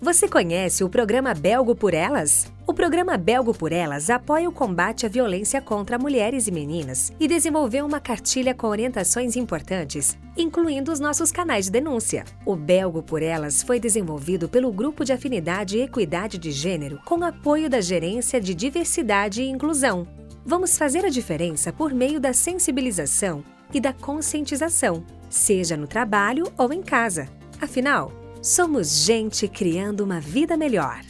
Você conhece o programa Belgo por Elas? O programa Belgo por Elas apoia o combate à violência contra mulheres e meninas e desenvolveu uma cartilha com orientações importantes, incluindo os nossos canais de denúncia. O Belgo por Elas foi desenvolvido pelo Grupo de Afinidade e Equidade de Gênero com apoio da Gerência de Diversidade e Inclusão. Vamos fazer a diferença por meio da sensibilização e da conscientização, seja no trabalho ou em casa. Afinal, Somos gente criando uma vida melhor.